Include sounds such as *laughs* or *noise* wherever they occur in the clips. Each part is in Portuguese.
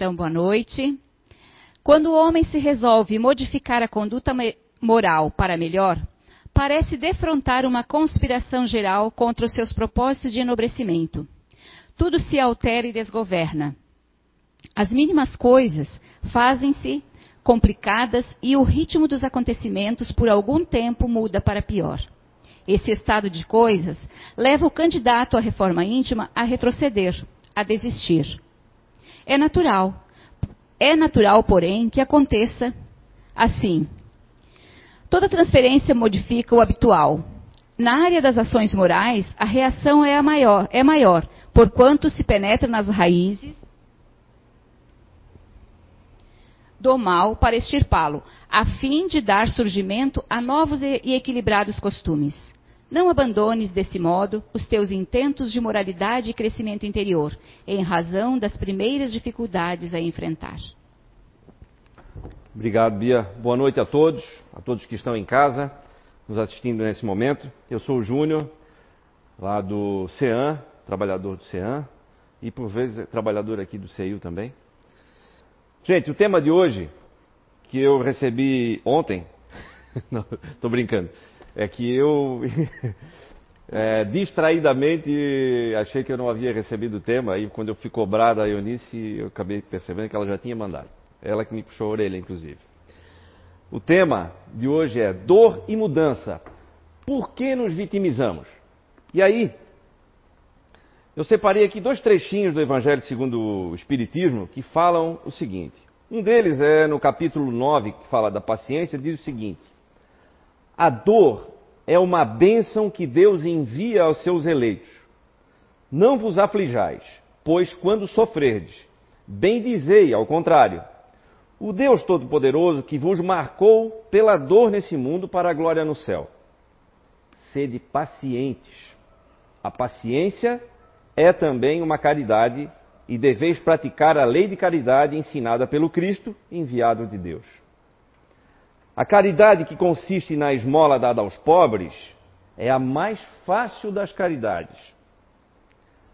Então, boa noite. Quando o homem se resolve modificar a conduta moral para melhor, parece defrontar uma conspiração geral contra os seus propósitos de enobrecimento. Tudo se altera e desgoverna. As mínimas coisas fazem-se complicadas e o ritmo dos acontecimentos por algum tempo muda para pior. Esse estado de coisas leva o candidato à reforma íntima a retroceder, a desistir. É natural. É natural, porém, que aconteça assim. Toda transferência modifica o habitual. Na área das ações morais, a reação é, a maior, é maior, porquanto se penetra nas raízes do mal para extirpá-lo, a fim de dar surgimento a novos e equilibrados costumes. Não abandones, desse modo, os teus intentos de moralidade e crescimento interior, em razão das primeiras dificuldades a enfrentar. Obrigado, Bia. Boa noite a todos, a todos que estão em casa, nos assistindo nesse momento. Eu sou o Júnior, lá do CEAM, trabalhador do CEAM, e por vezes trabalhador aqui do CEIU também. Gente, o tema de hoje, que eu recebi ontem, *laughs* tô brincando, é que eu *laughs* é, distraidamente achei que eu não havia recebido o tema, aí quando eu fui cobrar da Eunice, eu acabei percebendo que ela já tinha mandado. Ela que me puxou a orelha, inclusive. O tema de hoje é dor e mudança. Por que nos vitimizamos? E aí, eu separei aqui dois trechinhos do Evangelho segundo o Espiritismo que falam o seguinte. Um deles é no capítulo 9, que fala da paciência, diz o seguinte: a dor é uma bênção que Deus envia aos seus eleitos. Não vos aflijais, pois quando sofrerdes, bem dizei ao contrário. O Deus Todo-Poderoso que vos marcou pela dor nesse mundo para a glória no céu. Sede pacientes. A paciência é também uma caridade e deveis praticar a lei de caridade ensinada pelo Cristo, enviado de Deus. A caridade que consiste na esmola dada aos pobres é a mais fácil das caridades.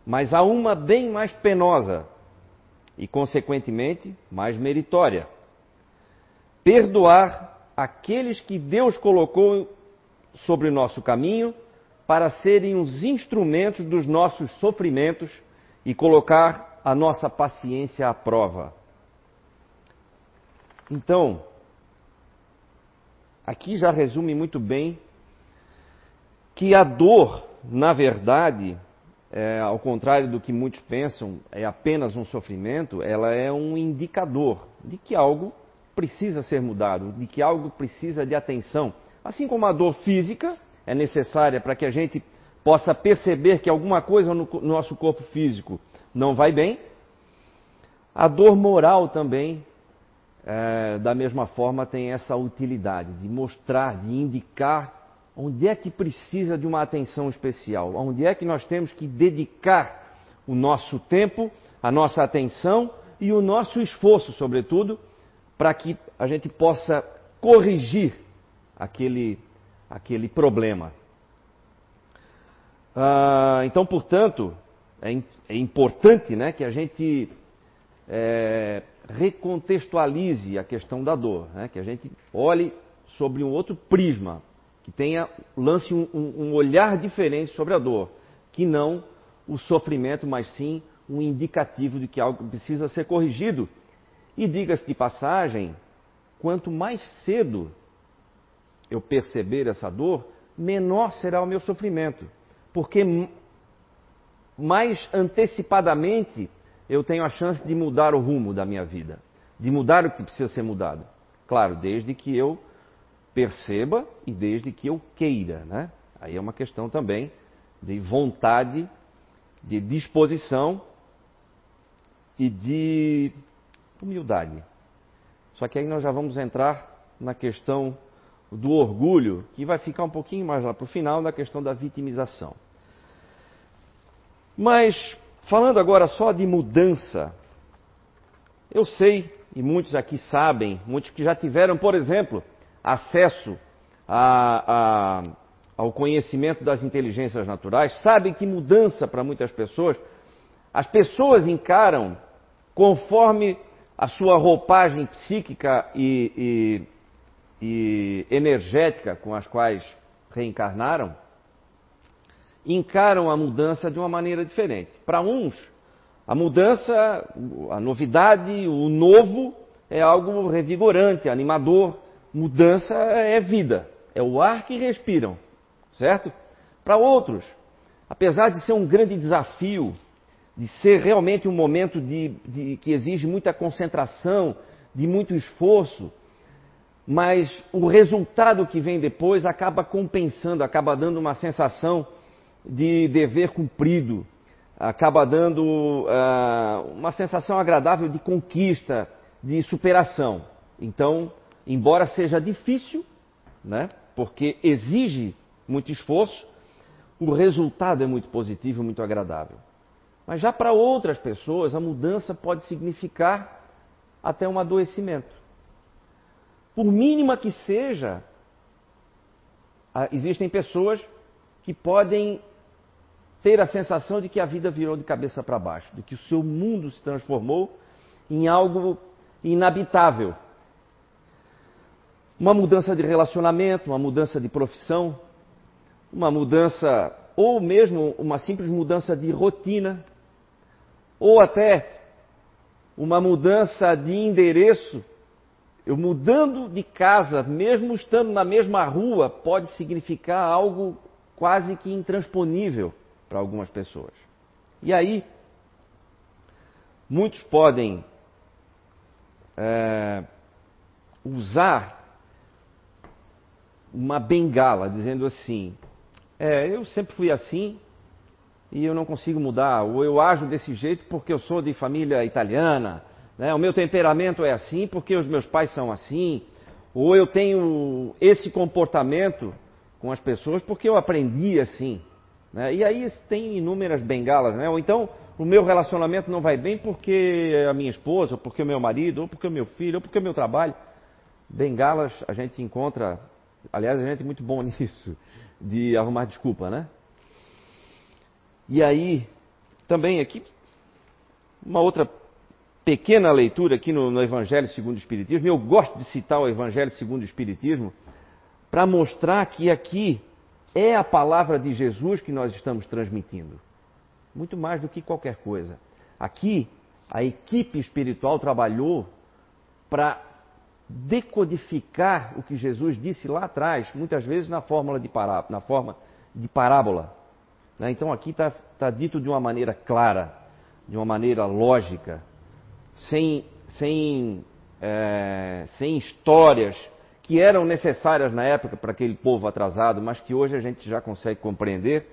Mas há uma bem mais penosa e, consequentemente, mais meritória. Perdoar aqueles que Deus colocou sobre o nosso caminho para serem os instrumentos dos nossos sofrimentos e colocar a nossa paciência à prova. Então, aqui já resume muito bem que a dor, na verdade, é, ao contrário do que muitos pensam, é apenas um sofrimento, ela é um indicador de que algo precisa ser mudado, de que algo precisa de atenção. Assim como a dor física é necessária para que a gente possa perceber que alguma coisa no nosso corpo físico não vai bem, a dor moral também é, da mesma forma, tem essa utilidade de mostrar, de indicar onde é que precisa de uma atenção especial, onde é que nós temos que dedicar o nosso tempo, a nossa atenção e o nosso esforço, sobretudo, para que a gente possa corrigir aquele, aquele problema. Ah, então, portanto, é, é importante né, que a gente é, recontextualize a questão da dor, né? que a gente olhe sobre um outro prisma, que tenha lance um, um olhar diferente sobre a dor, que não o sofrimento, mas sim um indicativo de que algo precisa ser corrigido. E diga-se de passagem, quanto mais cedo eu perceber essa dor, menor será o meu sofrimento, porque mais antecipadamente eu tenho a chance de mudar o rumo da minha vida, de mudar o que precisa ser mudado. Claro, desde que eu perceba e desde que eu queira, né? Aí é uma questão também de vontade, de disposição e de humildade. Só que aí nós já vamos entrar na questão do orgulho, que vai ficar um pouquinho mais lá para o final, na questão da vitimização. Mas Falando agora só de mudança, eu sei, e muitos aqui sabem, muitos que já tiveram, por exemplo, acesso a, a, ao conhecimento das inteligências naturais, sabem que mudança para muitas pessoas, as pessoas encaram conforme a sua roupagem psíquica e, e, e energética com as quais reencarnaram, encaram a mudança de uma maneira diferente. Para uns, a mudança, a novidade, o novo é algo revigorante, animador. Mudança é vida, é o ar que respiram, certo? Para outros, apesar de ser um grande desafio, de ser realmente um momento de, de, que exige muita concentração, de muito esforço, mas o resultado que vem depois acaba compensando, acaba dando uma sensação de dever cumprido, acaba dando uh, uma sensação agradável de conquista, de superação. Então, embora seja difícil, né, porque exige muito esforço, o resultado é muito positivo, muito agradável. Mas já para outras pessoas, a mudança pode significar até um adoecimento. Por mínima que seja, existem pessoas que podem ter a sensação de que a vida virou de cabeça para baixo, de que o seu mundo se transformou em algo inabitável. Uma mudança de relacionamento, uma mudança de profissão, uma mudança, ou mesmo uma simples mudança de rotina, ou até uma mudança de endereço. Eu mudando de casa, mesmo estando na mesma rua, pode significar algo quase que intransponível para algumas pessoas. E aí, muitos podem é, usar uma bengala, dizendo assim: é, eu sempre fui assim e eu não consigo mudar, ou eu ajo desse jeito porque eu sou de família italiana, né? o meu temperamento é assim porque os meus pais são assim, ou eu tenho esse comportamento com as pessoas porque eu aprendi assim. Né? E aí tem inúmeras bengalas, né? ou então o meu relacionamento não vai bem porque a minha esposa, ou porque o meu marido, ou porque o meu filho, ou porque o meu trabalho. Bengalas a gente encontra, aliás, a gente é muito bom *laughs* nisso, de arrumar desculpa, né? E aí, também aqui, uma outra pequena leitura aqui no, no Evangelho segundo o Espiritismo, eu gosto de citar o Evangelho segundo o Espiritismo, para mostrar que aqui é a palavra de Jesus que nós estamos transmitindo muito mais do que qualquer coisa. Aqui, a equipe espiritual trabalhou para decodificar o que Jesus disse lá atrás, muitas vezes na, fórmula de pará, na forma de parábola. Né? Então aqui está tá dito de uma maneira clara, de uma maneira lógica, sem, sem, é, sem histórias que eram necessárias na época para aquele povo atrasado, mas que hoje a gente já consegue compreender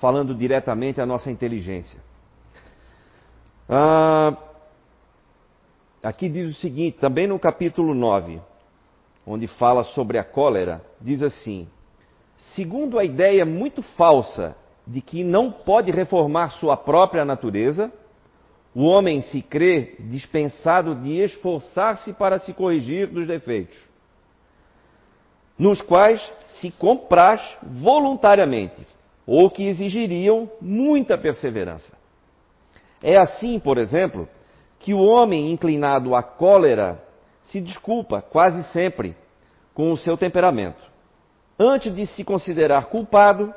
falando diretamente à nossa inteligência. Ah, aqui diz o seguinte, também no capítulo 9, onde fala sobre a cólera, diz assim: segundo a ideia muito falsa de que não pode reformar sua própria natureza, o homem se crê dispensado de esforçar-se para se corrigir dos defeitos, nos quais se compraz voluntariamente, ou que exigiriam muita perseverança. É assim, por exemplo, que o homem inclinado à cólera se desculpa quase sempre com o seu temperamento. Antes de se considerar culpado,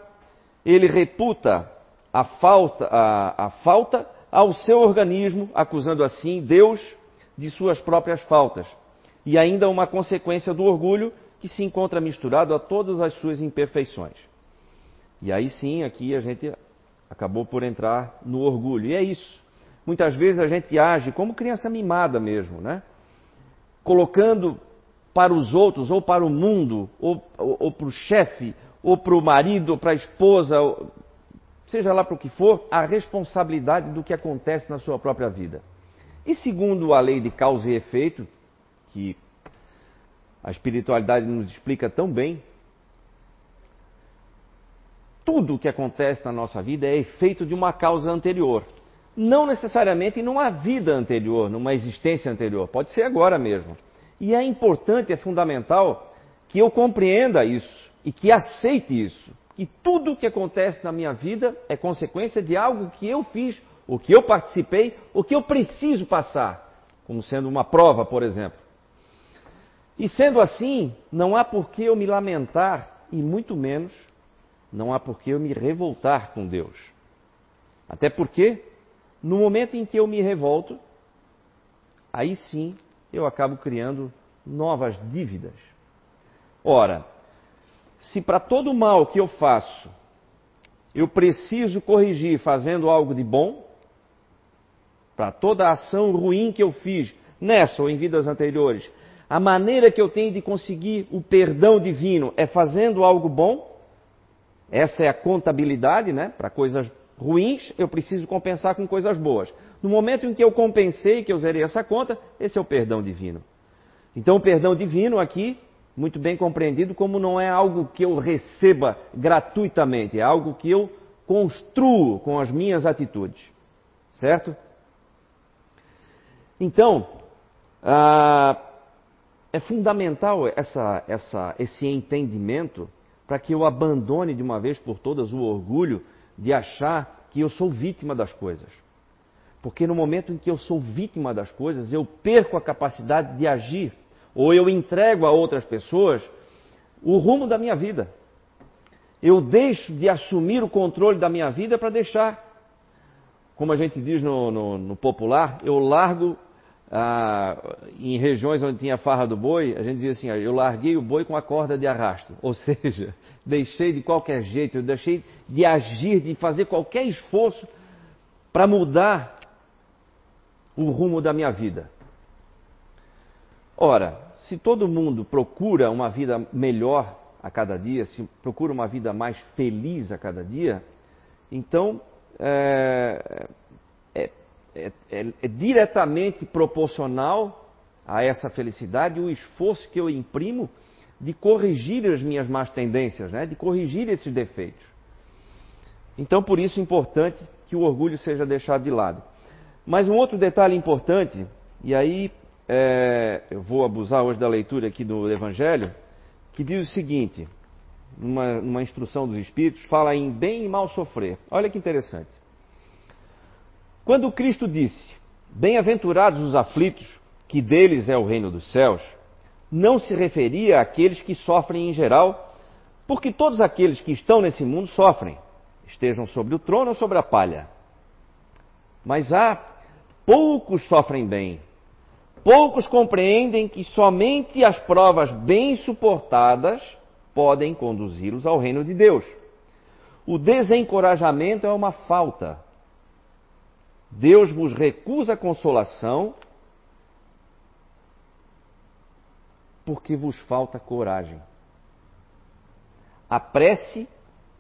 ele reputa a falta, a, a falta ao seu organismo, acusando assim Deus de suas próprias faltas, e ainda uma consequência do orgulho que se encontra misturado a todas as suas imperfeições. E aí sim, aqui a gente acabou por entrar no orgulho. E é isso. Muitas vezes a gente age como criança mimada mesmo, né? Colocando para os outros, ou para o mundo, ou, ou, ou para o chefe, ou para o marido, ou para a esposa, ou, seja lá para o que for, a responsabilidade do que acontece na sua própria vida. E segundo a lei de causa e efeito, que a espiritualidade nos explica tão bem, tudo o que acontece na nossa vida é efeito de uma causa anterior. Não necessariamente numa vida anterior, numa existência anterior. Pode ser agora mesmo. E é importante, é fundamental que eu compreenda isso e que aceite isso. Que tudo o que acontece na minha vida é consequência de algo que eu fiz, o que eu participei, o que eu preciso passar. como sendo uma prova, por exemplo. E sendo assim, não há por que eu me lamentar, e muito menos não há por que eu me revoltar com Deus. Até porque, no momento em que eu me revolto, aí sim eu acabo criando novas dívidas. Ora, se para todo mal que eu faço eu preciso corrigir fazendo algo de bom, para toda ação ruim que eu fiz nessa ou em vidas anteriores, a maneira que eu tenho de conseguir o perdão divino é fazendo algo bom. Essa é a contabilidade, né? Para coisas ruins, eu preciso compensar com coisas boas. No momento em que eu compensei, que eu zerei essa conta, esse é o perdão divino. Então, o perdão divino aqui, muito bem compreendido, como não é algo que eu receba gratuitamente, é algo que eu construo com as minhas atitudes. Certo? Então, ah, é fundamental essa, essa, esse entendimento para que eu abandone de uma vez por todas o orgulho de achar que eu sou vítima das coisas. Porque no momento em que eu sou vítima das coisas, eu perco a capacidade de agir, ou eu entrego a outras pessoas o rumo da minha vida. Eu deixo de assumir o controle da minha vida para deixar, como a gente diz no, no, no popular, eu largo ah, em regiões onde tinha farra do boi, a gente dizia assim: eu larguei o boi com a corda de arrasto. Ou *laughs* seja, deixei de qualquer jeito, eu deixei de agir, de fazer qualquer esforço para mudar o rumo da minha vida. Ora, se todo mundo procura uma vida melhor a cada dia, se procura uma vida mais feliz a cada dia, então é, é, é, é, diretamente proporcional a essa felicidade o esforço que eu imprimo de corrigir as minhas más tendências, né? de corrigir esses defeitos. Então, por isso é importante que o orgulho seja deixado de lado. Mas um outro detalhe importante, e aí é, eu vou abusar hoje da leitura aqui do Evangelho, que diz o seguinte, numa, numa instrução dos Espíritos, fala em bem e mal sofrer. Olha que interessante. Quando Cristo disse: Bem-aventurados os aflitos, que deles é o reino dos céus, não se referia àqueles que sofrem em geral, porque todos aqueles que estão nesse mundo sofrem, estejam sobre o trono ou sobre a palha. Mas há poucos sofrem bem. Poucos compreendem que somente as provas bem suportadas podem conduzi-los ao reino de Deus. O desencorajamento é uma falta Deus vos recusa a consolação porque vos falta coragem. A prece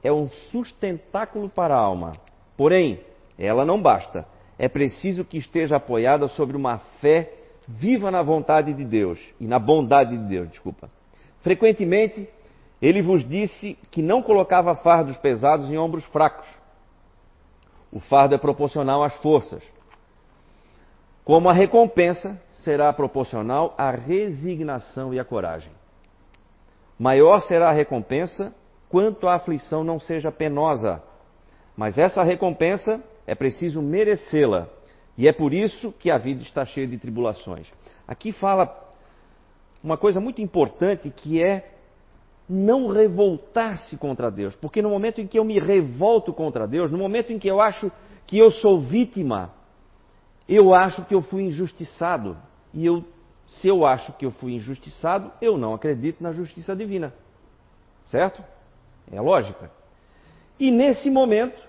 é um sustentáculo para a alma. Porém, ela não basta. É preciso que esteja apoiada sobre uma fé viva na vontade de Deus e na bondade de Deus, desculpa. Frequentemente, ele vos disse que não colocava fardos pesados em ombros fracos, o fardo é proporcional às forças. Como a recompensa será proporcional à resignação e à coragem. Maior será a recompensa quanto a aflição não seja penosa. Mas essa recompensa é preciso merecê-la. E é por isso que a vida está cheia de tribulações. Aqui fala uma coisa muito importante que é não revoltar-se contra Deus. Porque no momento em que eu me revolto contra Deus, no momento em que eu acho que eu sou vítima, eu acho que eu fui injustiçado. E eu, se eu acho que eu fui injustiçado, eu não acredito na justiça divina. Certo? É a lógica. E nesse momento,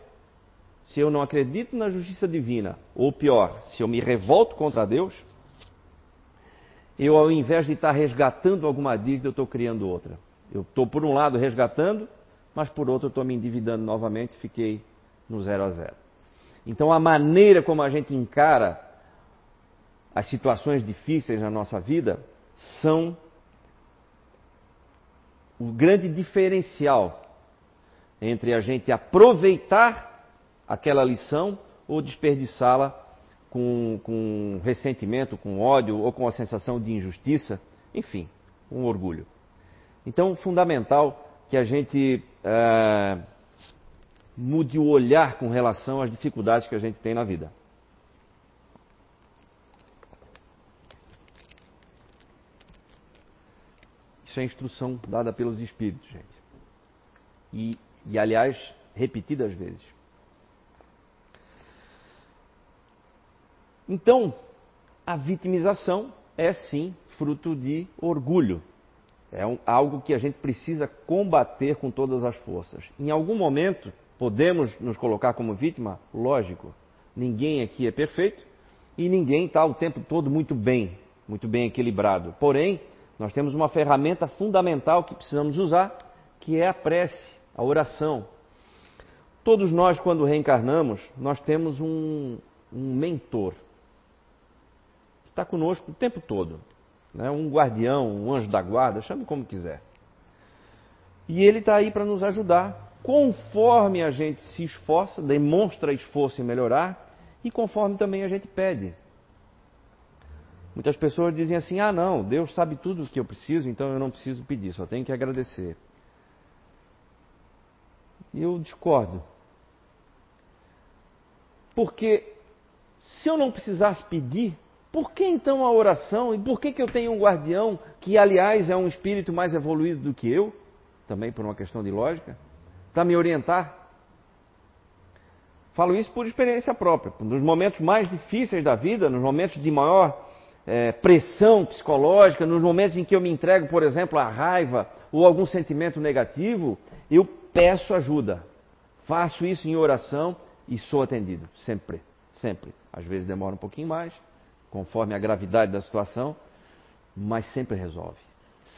se eu não acredito na justiça divina, ou pior, se eu me revolto contra Deus, eu ao invés de estar resgatando alguma dívida, eu estou criando outra. Eu estou, por um lado, resgatando, mas por outro, estou me endividando novamente fiquei no zero a zero. Então, a maneira como a gente encara as situações difíceis na nossa vida são o grande diferencial entre a gente aproveitar aquela lição ou desperdiçá-la com, com ressentimento, com ódio ou com a sensação de injustiça, enfim, um orgulho. Então, fundamental que a gente é, mude o olhar com relação às dificuldades que a gente tem na vida. Isso é instrução dada pelos Espíritos, gente. E, e aliás, repetidas vezes. Então, a vitimização é sim fruto de orgulho, é um, algo que a gente precisa combater com todas as forças. Em algum momento, podemos nos colocar como vítima? Lógico. Ninguém aqui é perfeito e ninguém está o tempo todo muito bem, muito bem equilibrado. Porém, nós temos uma ferramenta fundamental que precisamos usar, que é a prece, a oração. Todos nós, quando reencarnamos, nós temos um, um mentor que está conosco o tempo todo né? um guardião, um anjo da guarda, chame como quiser. E ele está aí para nos ajudar, conforme a gente se esforça, demonstra esforço em melhorar, e conforme também a gente pede. Muitas pessoas dizem assim: ah, não, Deus sabe tudo o que eu preciso, então eu não preciso pedir, só tenho que agradecer. E eu discordo. Porque se eu não precisasse pedir, por que então a oração? E por que, que eu tenho um guardião, que aliás é um espírito mais evoluído do que eu, também por uma questão de lógica, para me orientar? Falo isso por experiência própria. Nos momentos mais difíceis da vida, nos momentos de maior é, pressão psicológica, nos momentos em que eu me entrego, por exemplo, à raiva ou algum sentimento negativo, eu peço ajuda. Faço isso em oração e sou atendido, sempre, sempre. Às vezes demora um pouquinho mais, conforme a gravidade da situação, mas sempre resolve,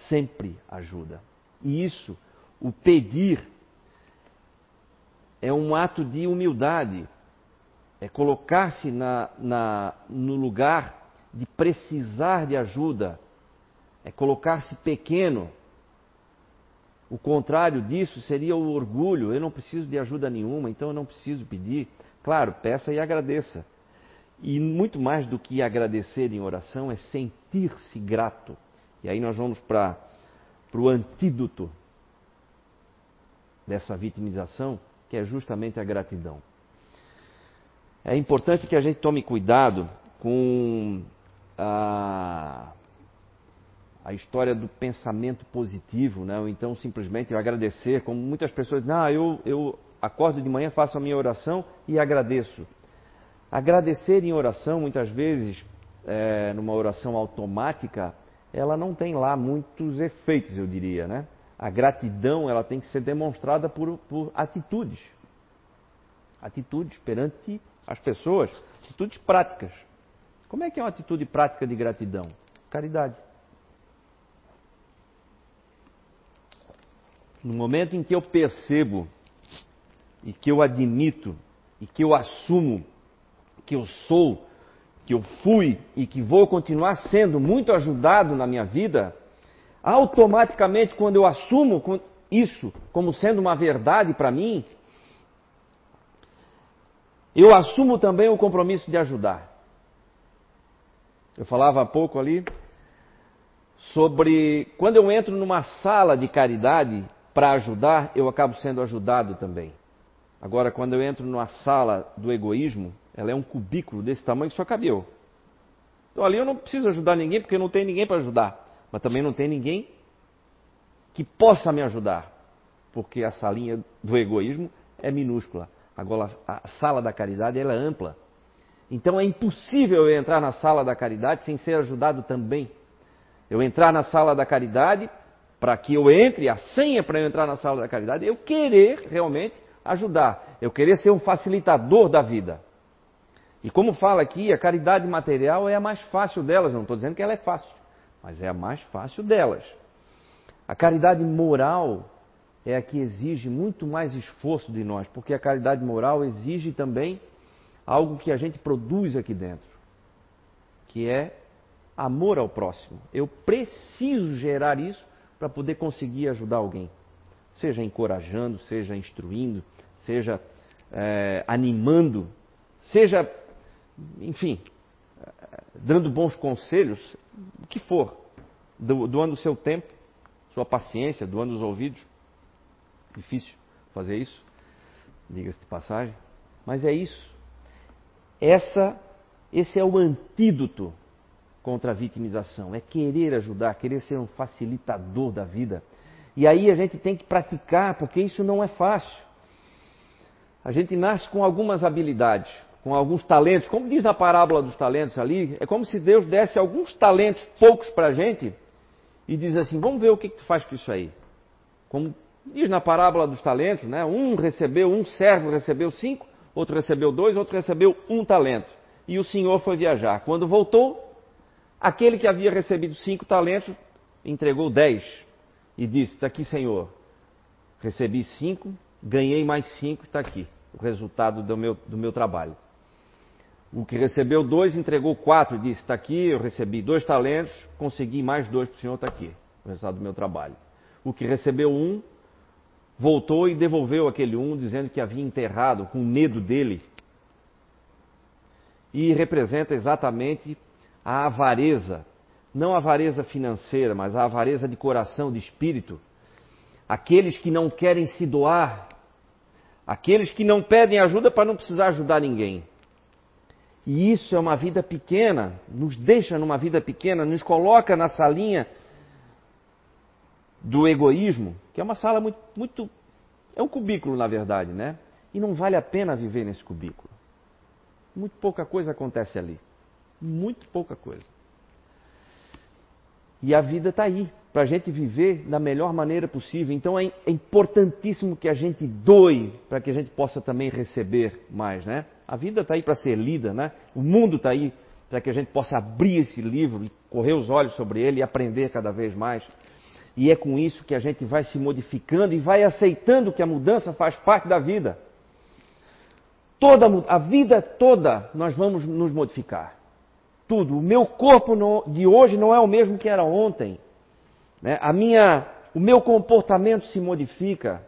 sempre ajuda. E isso, o pedir, é um ato de humildade, é colocar-se na, na, no lugar de precisar de ajuda, é colocar-se pequeno. O contrário disso seria o orgulho. Eu não preciso de ajuda nenhuma, então eu não preciso pedir. Claro, peça e agradeça. E muito mais do que agradecer em oração é sentir-se grato. E aí nós vamos para o antídoto dessa vitimização, que é justamente a gratidão. É importante que a gente tome cuidado com a, a história do pensamento positivo, né? ou então simplesmente agradecer, como muitas pessoas dizem, ah, eu, eu acordo de manhã, faço a minha oração e agradeço. Agradecer em oração, muitas vezes, é, numa oração automática, ela não tem lá muitos efeitos, eu diria, né? A gratidão, ela tem que ser demonstrada por, por atitudes. Atitudes perante as pessoas, atitudes práticas. Como é que é uma atitude prática de gratidão? Caridade. No momento em que eu percebo e que eu admito e que eu assumo que eu sou, que eu fui e que vou continuar sendo muito ajudado na minha vida, automaticamente, quando eu assumo isso como sendo uma verdade para mim, eu assumo também o compromisso de ajudar. Eu falava há pouco ali sobre quando eu entro numa sala de caridade para ajudar, eu acabo sendo ajudado também. Agora, quando eu entro numa sala do egoísmo, ela é um cubículo desse tamanho que só cabe eu. Então ali eu não preciso ajudar ninguém porque não tem ninguém para ajudar. Mas também não tem ninguém que possa me ajudar. Porque a salinha do egoísmo é minúscula. Agora a sala da caridade ela é ampla. Então é impossível eu entrar na sala da caridade sem ser ajudado também. Eu entrar na sala da caridade, para que eu entre, a senha para eu entrar na sala da caridade, eu querer realmente ajudar. Eu querer ser um facilitador da vida. E como fala aqui, a caridade material é a mais fácil delas. Não estou dizendo que ela é fácil, mas é a mais fácil delas. A caridade moral é a que exige muito mais esforço de nós, porque a caridade moral exige também algo que a gente produz aqui dentro, que é amor ao próximo. Eu preciso gerar isso para poder conseguir ajudar alguém, seja encorajando, seja instruindo, seja é, animando, seja enfim, dando bons conselhos, o que for, doando o seu tempo, sua paciência, doando os ouvidos. Difícil fazer isso, diga-se de passagem, mas é isso. Essa, esse é o antídoto contra a vitimização, é querer ajudar, querer ser um facilitador da vida. E aí a gente tem que praticar, porque isso não é fácil. A gente nasce com algumas habilidades, com alguns talentos, como diz na parábola dos talentos ali, é como se Deus desse alguns talentos, poucos para a gente, e diz assim: vamos ver o que, que tu faz com isso aí. Como diz na parábola dos talentos, né? Um recebeu, um servo recebeu cinco, outro recebeu dois, outro recebeu um talento. E o senhor foi viajar. Quando voltou, aquele que havia recebido cinco talentos entregou dez e disse: Está aqui, senhor, recebi cinco, ganhei mais cinco, está aqui o resultado do meu, do meu trabalho. O que recebeu dois entregou quatro e disse: Está aqui, eu recebi dois talentos, consegui mais dois para o senhor, está aqui, o resultado do meu trabalho. O que recebeu um voltou e devolveu aquele um, dizendo que havia enterrado com medo dele. E representa exatamente a avareza, não a avareza financeira, mas a avareza de coração, de espírito. Aqueles que não querem se doar, aqueles que não pedem ajuda para não precisar ajudar ninguém. E isso é uma vida pequena, nos deixa numa vida pequena, nos coloca na salinha do egoísmo, que é uma sala muito, muito. É um cubículo, na verdade, né? E não vale a pena viver nesse cubículo. Muito pouca coisa acontece ali. Muito pouca coisa. E a vida está aí, para a gente viver da melhor maneira possível. Então é, é importantíssimo que a gente doe para que a gente possa também receber mais, né? A vida está aí para ser lida, né? O mundo está aí para que a gente possa abrir esse livro correr os olhos sobre ele e aprender cada vez mais. E é com isso que a gente vai se modificando e vai aceitando que a mudança faz parte da vida. Toda a vida toda nós vamos nos modificar. Tudo. O meu corpo de hoje não é o mesmo que era ontem. Né? A minha, o meu comportamento se modifica.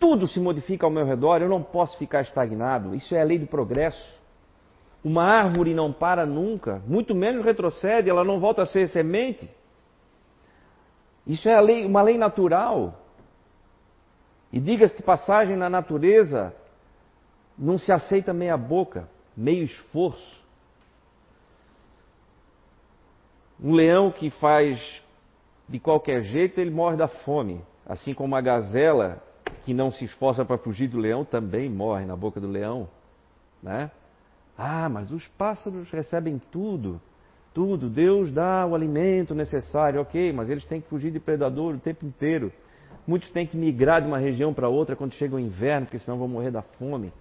Tudo se modifica ao meu redor. Eu não posso ficar estagnado. Isso é a lei do progresso. Uma árvore não para nunca, muito menos retrocede, ela não volta a ser semente. Isso é lei, uma lei natural. E diga-se de passagem, na natureza não se aceita meia boca, meio esforço. Um leão que faz de qualquer jeito, ele morre da fome. Assim como a gazela que não se esforça para fugir do leão também morre na boca do leão, né? Ah, mas os pássaros recebem tudo tudo. Deus dá o alimento necessário, ok, mas eles têm que fugir de predador o tempo inteiro. Muitos têm que migrar de uma região para outra quando chega o inverno, porque senão vão morrer da fome.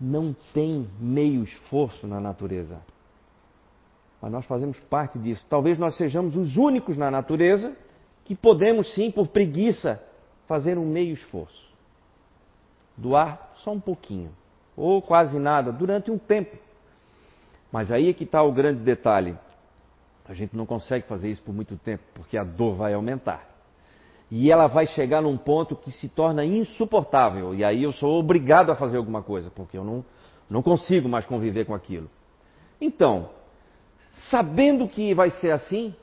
Não tem meio esforço na natureza. Mas nós fazemos parte disso. Talvez nós sejamos os únicos na natureza que podemos sim, por preguiça, fazer um meio esforço. Doar só um pouquinho, ou quase nada, durante um tempo. Mas aí é que está o grande detalhe. A gente não consegue fazer isso por muito tempo, porque a dor vai aumentar. E ela vai chegar num ponto que se torna insuportável. E aí eu sou obrigado a fazer alguma coisa, porque eu não, não consigo mais conviver com aquilo. Então, sabendo que vai ser assim,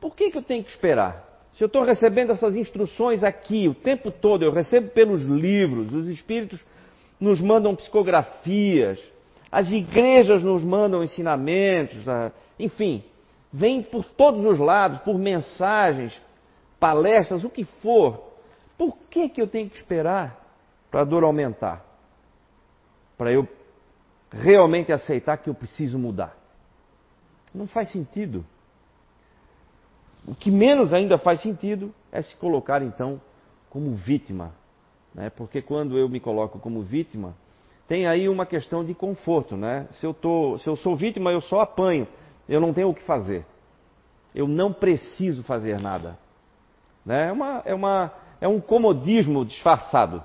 por que, que eu tenho que esperar? Se eu estou recebendo essas instruções aqui o tempo todo, eu recebo pelos livros, os espíritos nos mandam psicografias, as igrejas nos mandam ensinamentos, enfim, vem por todos os lados, por mensagens, palestras, o que for. Por que, que eu tenho que esperar para a dor aumentar? Para eu realmente aceitar que eu preciso mudar? Não faz sentido. O que menos ainda faz sentido é se colocar então como vítima. Né? Porque quando eu me coloco como vítima, tem aí uma questão de conforto, né? Se eu, tô, se eu sou vítima, eu só apanho, eu não tenho o que fazer. Eu não preciso fazer nada. Né? É, uma, é, uma, é um comodismo disfarçado.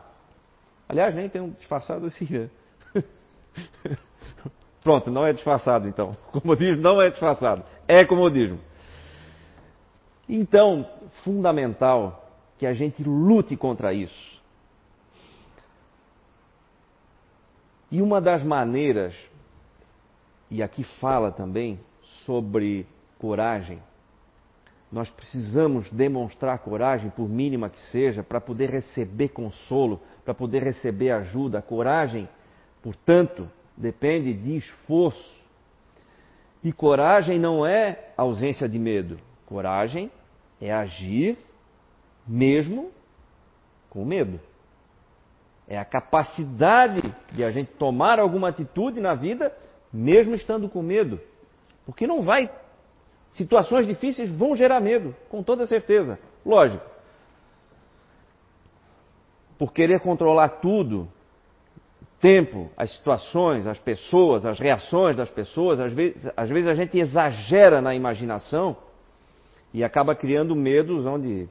Aliás, nem tem um disfarçado assim, né? *laughs* Pronto, não é disfarçado então. *laughs* Comodismo não é disfarçado, é comodismo. Então, fundamental que a gente lute contra isso. E uma das maneiras, e aqui fala também sobre coragem, nós precisamos demonstrar coragem, por mínima que seja, para poder receber consolo, para poder receber ajuda. Coragem, portanto, depende de esforço. E coragem não é ausência de medo. Coragem é agir mesmo com medo. É a capacidade de a gente tomar alguma atitude na vida, mesmo estando com medo. Porque não vai. Situações difíceis vão gerar medo, com toda certeza. Lógico. Por querer controlar tudo, tempo, as situações, as pessoas, as reações das pessoas, às vezes, às vezes a gente exagera na imaginação e acaba criando medos onde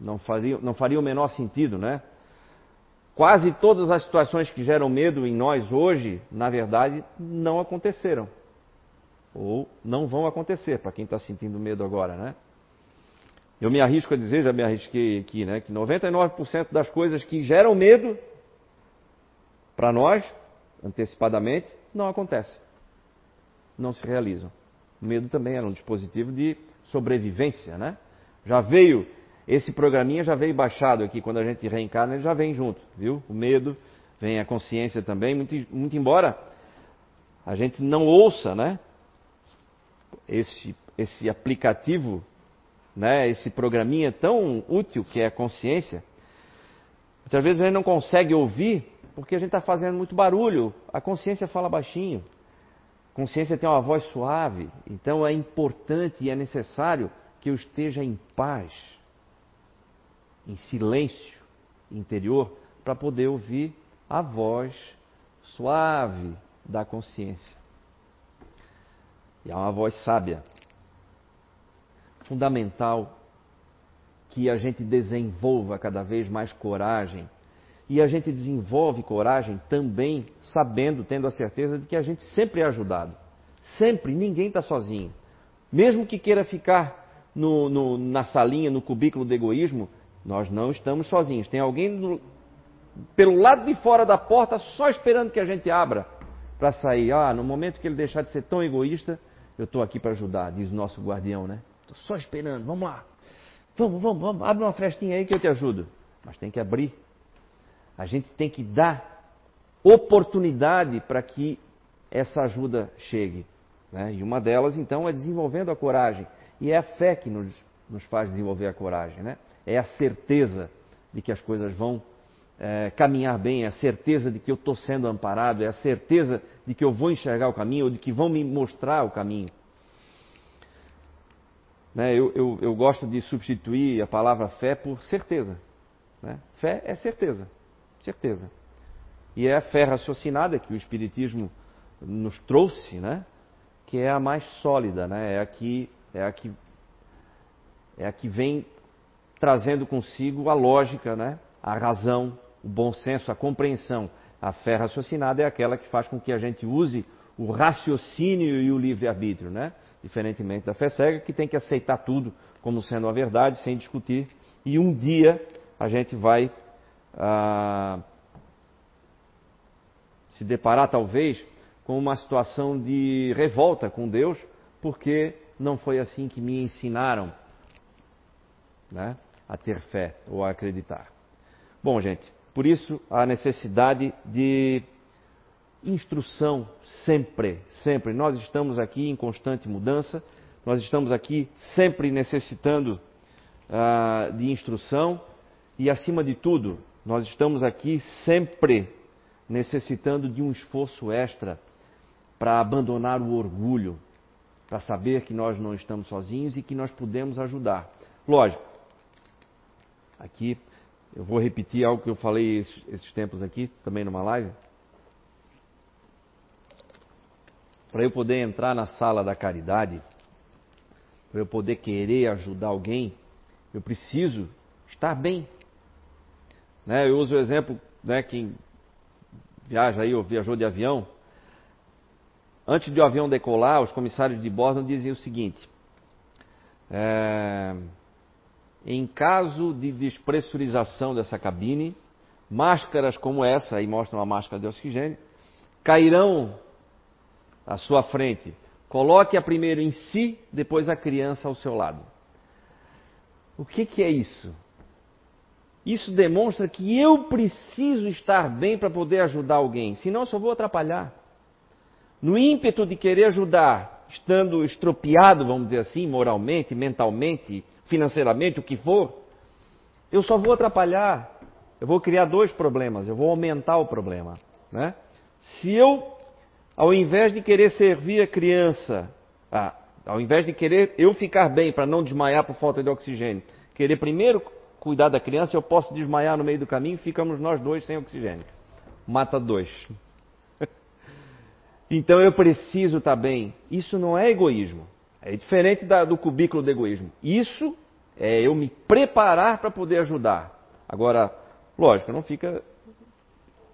não faria, não faria o menor sentido, né? Quase todas as situações que geram medo em nós hoje, na verdade, não aconteceram. Ou não vão acontecer, para quem está sentindo medo agora, né? Eu me arrisco a dizer, já me arrisquei aqui, né? Que 99% das coisas que geram medo para nós, antecipadamente, não acontecem. Não se realizam. O medo também era um dispositivo de sobrevivência, né? Já veio esse programinha já veio baixado aqui, quando a gente reencarna, ele já vem junto, viu? O medo, vem a consciência também, muito, muito embora a gente não ouça, né? Esse, esse aplicativo, né? Esse programinha tão útil que é a consciência, muitas vezes a gente não consegue ouvir porque a gente está fazendo muito barulho. A consciência fala baixinho. A consciência tem uma voz suave. Então é importante e é necessário que eu esteja em paz em silêncio interior para poder ouvir a voz suave da consciência. E é uma voz sábia. Fundamental que a gente desenvolva cada vez mais coragem. E a gente desenvolve coragem também sabendo, tendo a certeza de que a gente sempre é ajudado. Sempre, ninguém está sozinho. Mesmo que queira ficar no, no, na salinha, no cubículo do egoísmo, nós não estamos sozinhos. Tem alguém pelo lado de fora da porta só esperando que a gente abra para sair. Ah, no momento que ele deixar de ser tão egoísta, eu estou aqui para ajudar, diz o nosso guardião, né? Estou só esperando, vamos lá. Vamos, vamos, vamos, abre uma frestinha aí que eu te ajudo. Mas tem que abrir. A gente tem que dar oportunidade para que essa ajuda chegue. Né? E uma delas, então, é desenvolvendo a coragem. E é a fé que nos, nos faz desenvolver a coragem. Né? é a certeza de que as coisas vão é, caminhar bem, é a certeza de que eu estou sendo amparado, é a certeza de que eu vou enxergar o caminho ou de que vão me mostrar o caminho. Né, eu, eu, eu, gosto de substituir a palavra fé por certeza. Né? Fé é certeza, certeza. E é a fé raciocinada que o Espiritismo nos trouxe, né? que é a mais sólida, né? é, a que, é, a que, é a que vem trazendo consigo a lógica, né? a razão, o bom senso, a compreensão. A fé raciocinada é aquela que faz com que a gente use o raciocínio e o livre-arbítrio, né? diferentemente da fé cega, que tem que aceitar tudo como sendo a verdade, sem discutir. E um dia a gente vai se deparar, talvez, com uma situação de revolta com Deus, porque não foi assim que me ensinaram. Né? a ter fé ou a acreditar. Bom, gente, por isso a necessidade de instrução sempre, sempre. Nós estamos aqui em constante mudança, nós estamos aqui sempre necessitando uh, de instrução e, acima de tudo, nós estamos aqui sempre necessitando de um esforço extra para abandonar o orgulho, para saber que nós não estamos sozinhos e que nós podemos ajudar. Lógico, aqui. Eu vou repetir algo que eu falei esses, tempos aqui, também numa live. Para eu poder entrar na sala da caridade, para eu poder querer ajudar alguém, eu preciso estar bem. Né? Eu uso o exemplo, né, quem viaja aí ou viajou de avião, antes de o avião decolar, os comissários de bordo diziam o seguinte: é, em caso de despressurização dessa cabine, máscaras como essa, aí mostra uma máscara de oxigênio, cairão à sua frente. Coloque a primeiro em si, depois a criança ao seu lado. O que, que é isso? Isso demonstra que eu preciso estar bem para poder ajudar alguém, senão eu só vou atrapalhar. No ímpeto de querer ajudar, estando estropiado, vamos dizer assim, moralmente, mentalmente, financeiramente, o que for, eu só vou atrapalhar. Eu vou criar dois problemas, eu vou aumentar o problema. Né? Se eu, ao invés de querer servir a criança, ah, ao invés de querer eu ficar bem para não desmaiar por falta de oxigênio, querer primeiro cuidar da criança, eu posso desmaiar no meio do caminho ficamos nós dois sem oxigênio. Mata dois. *laughs* então eu preciso estar tá bem. Isso não é egoísmo. É diferente da, do cubículo do egoísmo. Isso é eu me preparar para poder ajudar. Agora, lógico, não fica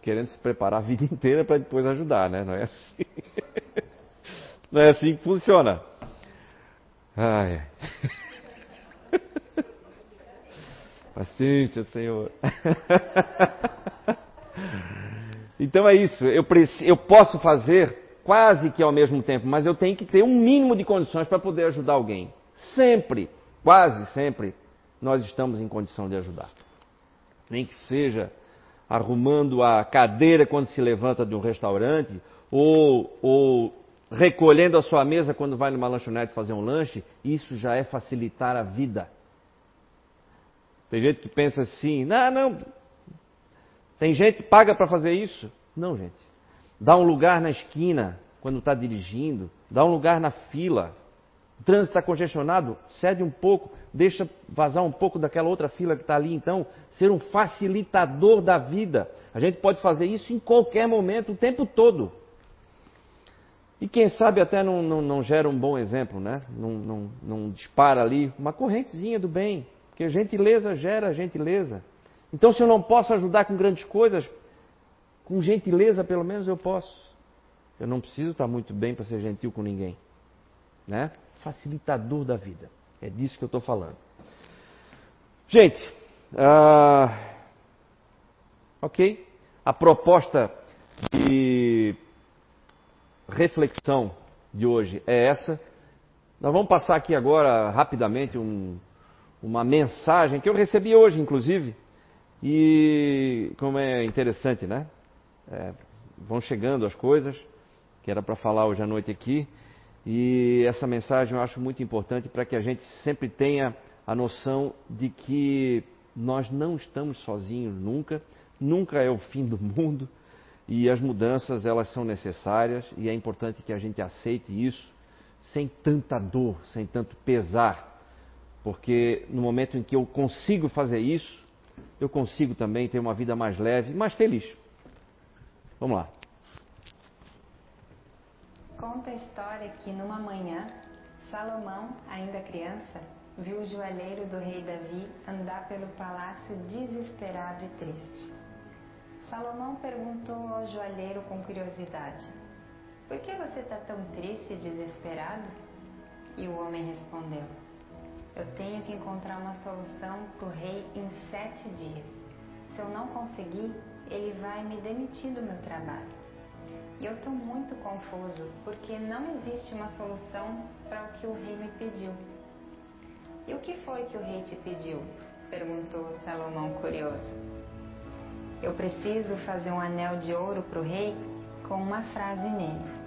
querendo se preparar a vida *laughs* inteira para depois ajudar, né? Não é assim. *laughs* Não é assim que funciona. Ai. Paciência, Senhor. Então é isso. Eu, eu posso fazer quase que ao mesmo tempo, mas eu tenho que ter um mínimo de condições para poder ajudar alguém. Sempre, quase sempre, nós estamos em condição de ajudar. Nem que seja arrumando a cadeira quando se levanta de um restaurante, ou, ou recolhendo a sua mesa quando vai numa lanchonete fazer um lanche, isso já é facilitar a vida. Tem gente que pensa assim, não, não. Tem gente que paga para fazer isso. Não, gente. Dá um lugar na esquina quando está dirigindo, dá um lugar na fila. O trânsito está congestionado, cede um pouco, deixa vazar um pouco daquela outra fila que está ali. Então, ser um facilitador da vida. A gente pode fazer isso em qualquer momento, o tempo todo. E quem sabe até não, não, não gera um bom exemplo, né? Não, não, não dispara ali uma correntezinha do bem. Porque gentileza gera gentileza. Então, se eu não posso ajudar com grandes coisas, com gentileza pelo menos eu posso. Eu não preciso estar muito bem para ser gentil com ninguém. Né? Facilitador da vida. É disso que eu estou falando. Gente, uh, ok? A proposta de reflexão de hoje é essa. Nós vamos passar aqui agora rapidamente um, uma mensagem que eu recebi hoje, inclusive, e como é interessante, né? É, vão chegando as coisas que era para falar hoje à noite aqui, e essa mensagem eu acho muito importante para que a gente sempre tenha a noção de que nós não estamos sozinhos nunca, nunca é o fim do mundo. E as mudanças, elas são necessárias e é importante que a gente aceite isso sem tanta dor, sem tanto pesar. Porque no momento em que eu consigo fazer isso, eu consigo também ter uma vida mais leve, mais feliz. Vamos lá. Conta a história que numa manhã, Salomão, ainda criança, viu o joalheiro do rei Davi andar pelo palácio desesperado e triste. Salomão perguntou ao joalheiro com curiosidade: Por que você está tão triste e desesperado? E o homem respondeu: Eu tenho que encontrar uma solução para o rei em sete dias. Se eu não conseguir, ele vai me demitir do meu trabalho. E eu estou muito confuso porque não existe uma solução para o que o rei me pediu. E o que foi que o rei te pediu? perguntou Salomão curioso. Eu preciso fazer um anel de ouro para o rei com uma frase nele.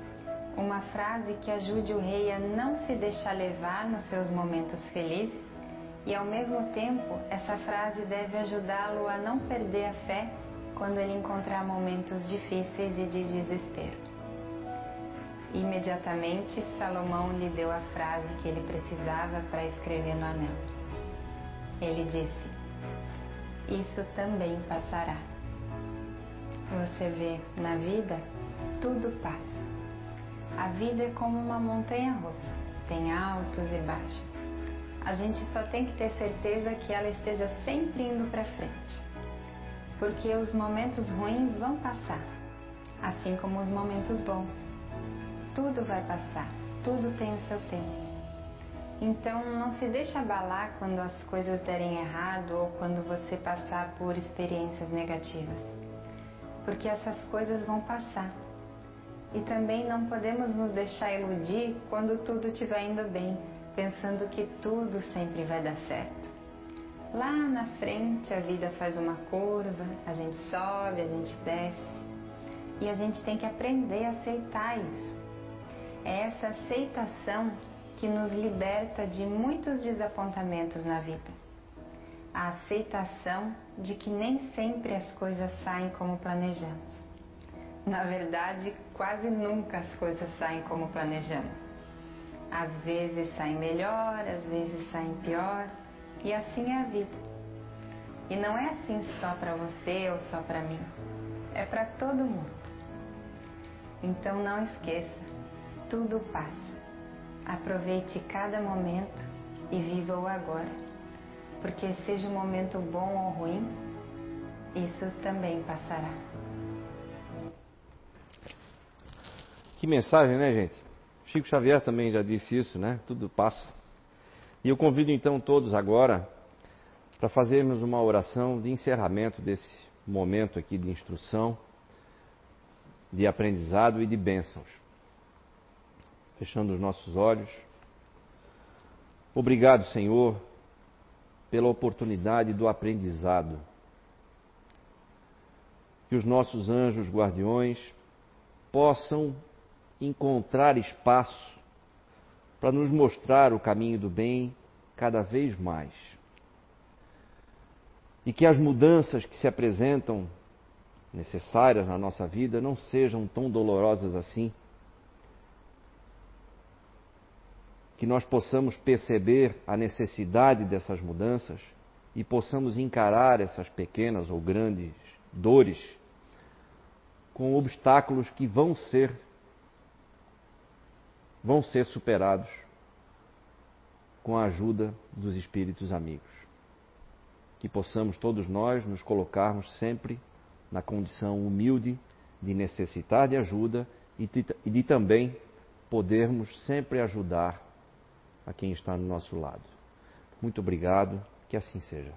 Uma frase que ajude o rei a não se deixar levar nos seus momentos felizes e, ao mesmo tempo, essa frase deve ajudá-lo a não perder a fé quando ele encontrar momentos difíceis e de desespero. Imediatamente, Salomão lhe deu a frase que ele precisava para escrever no anel. Ele disse: Isso também passará. Você vê, na vida, tudo passa. A vida é como uma montanha russa, tem altos e baixos. A gente só tem que ter certeza que ela esteja sempre indo para frente. Porque os momentos ruins vão passar, assim como os momentos bons. Tudo vai passar, tudo tem o seu tempo. Então não se deixe abalar quando as coisas derem errado ou quando você passar por experiências negativas porque essas coisas vão passar. E também não podemos nos deixar iludir quando tudo estiver indo bem, pensando que tudo sempre vai dar certo. Lá na frente a vida faz uma curva, a gente sobe, a gente desce. E a gente tem que aprender a aceitar isso. É essa aceitação que nos liberta de muitos desapontamentos na vida. A aceitação de que nem sempre as coisas saem como planejamos. Na verdade, quase nunca as coisas saem como planejamos. Às vezes saem melhor, às vezes saem pior, e assim é a vida. E não é assim só para você ou só para mim, é para todo mundo. Então não esqueça, tudo passa. Aproveite cada momento e viva o agora, porque seja um momento bom ou ruim, isso também passará. Que mensagem, né, gente? Chico Xavier também já disse isso, né? Tudo passa. E eu convido então todos agora para fazermos uma oração de encerramento desse momento aqui de instrução, de aprendizado e de bênçãos. Fechando os nossos olhos. Obrigado, Senhor, pela oportunidade do aprendizado. Que os nossos anjos guardiões possam encontrar espaço para nos mostrar o caminho do bem cada vez mais. E que as mudanças que se apresentam necessárias na nossa vida não sejam tão dolorosas assim. Que nós possamos perceber a necessidade dessas mudanças e possamos encarar essas pequenas ou grandes dores com obstáculos que vão ser vão ser superados com a ajuda dos espíritos amigos. Que possamos todos nós nos colocarmos sempre na condição humilde de necessitar de ajuda e de, e de também podermos sempre ajudar a quem está no nosso lado. Muito obrigado, que assim seja.